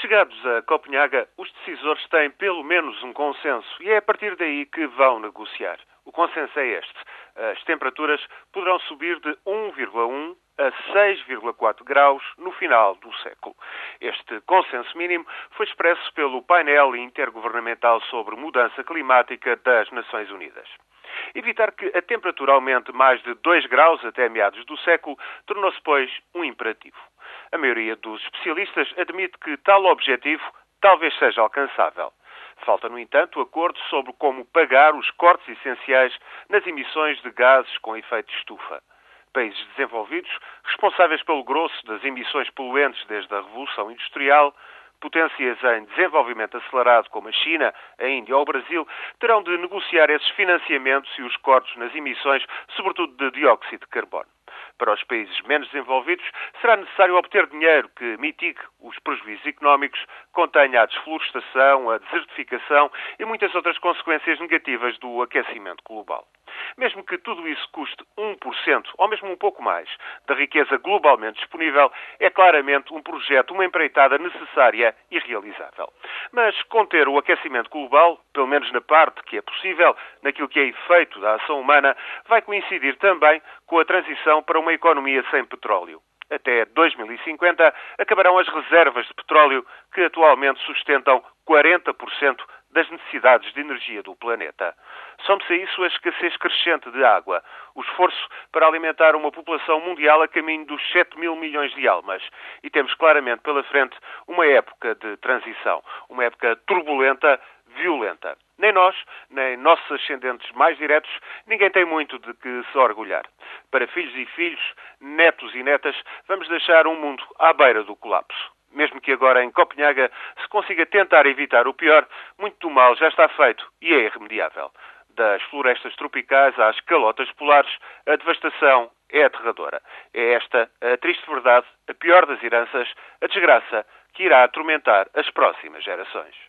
Chegados a Copenhaga, os decisores têm pelo menos um consenso e é a partir daí que vão negociar. O consenso é este. As temperaturas poderão subir de 1,1 a 6,4 graus no final do século. Este consenso mínimo foi expresso pelo painel intergovernamental sobre mudança climática das Nações Unidas. Evitar que a temperatura aumente mais de 2 graus até meados do século tornou-se, pois, um imperativo. A maioria dos especialistas admite que tal objetivo talvez seja alcançável. Falta, no entanto, acordo sobre como pagar os cortes essenciais nas emissões de gases com efeito estufa. Países desenvolvidos, responsáveis pelo grosso das emissões poluentes desde a Revolução Industrial, potências em desenvolvimento acelerado como a China, a Índia ou o Brasil, terão de negociar esses financiamentos e os cortes nas emissões, sobretudo de dióxido de carbono. Para os países menos desenvolvidos, será necessário obter dinheiro que mitigue os prejuízos económicos, contenha a desflorestação, a desertificação e muitas outras consequências negativas do aquecimento global. Mesmo que tudo isso custe 1%, ou mesmo um pouco mais, da riqueza globalmente disponível, é claramente um projeto, uma empreitada necessária e realizável. Mas conter o aquecimento global, pelo menos na parte que é possível, naquilo que é efeito da ação humana, vai coincidir também com a transição para uma economia sem petróleo. Até 2050 acabarão as reservas de petróleo que atualmente sustentam 40% das necessidades de energia do planeta. Soma-se a isso a escassez crescente de água, o esforço para alimentar uma população mundial a caminho dos 7 mil milhões de almas. E temos claramente pela frente uma época de transição, uma época turbulenta, violenta. Nem nós, nem nossos ascendentes mais diretos, ninguém tem muito de que se orgulhar. Para filhos e filhos, netos e netas, vamos deixar um mundo à beira do colapso mesmo que agora em Copenhaga se consiga tentar evitar o pior, muito do mal já está feito e é irremediável. Das florestas tropicais às calotas polares, a devastação é aterradora. É esta a triste verdade, a pior das heranças, a desgraça que irá atormentar as próximas gerações.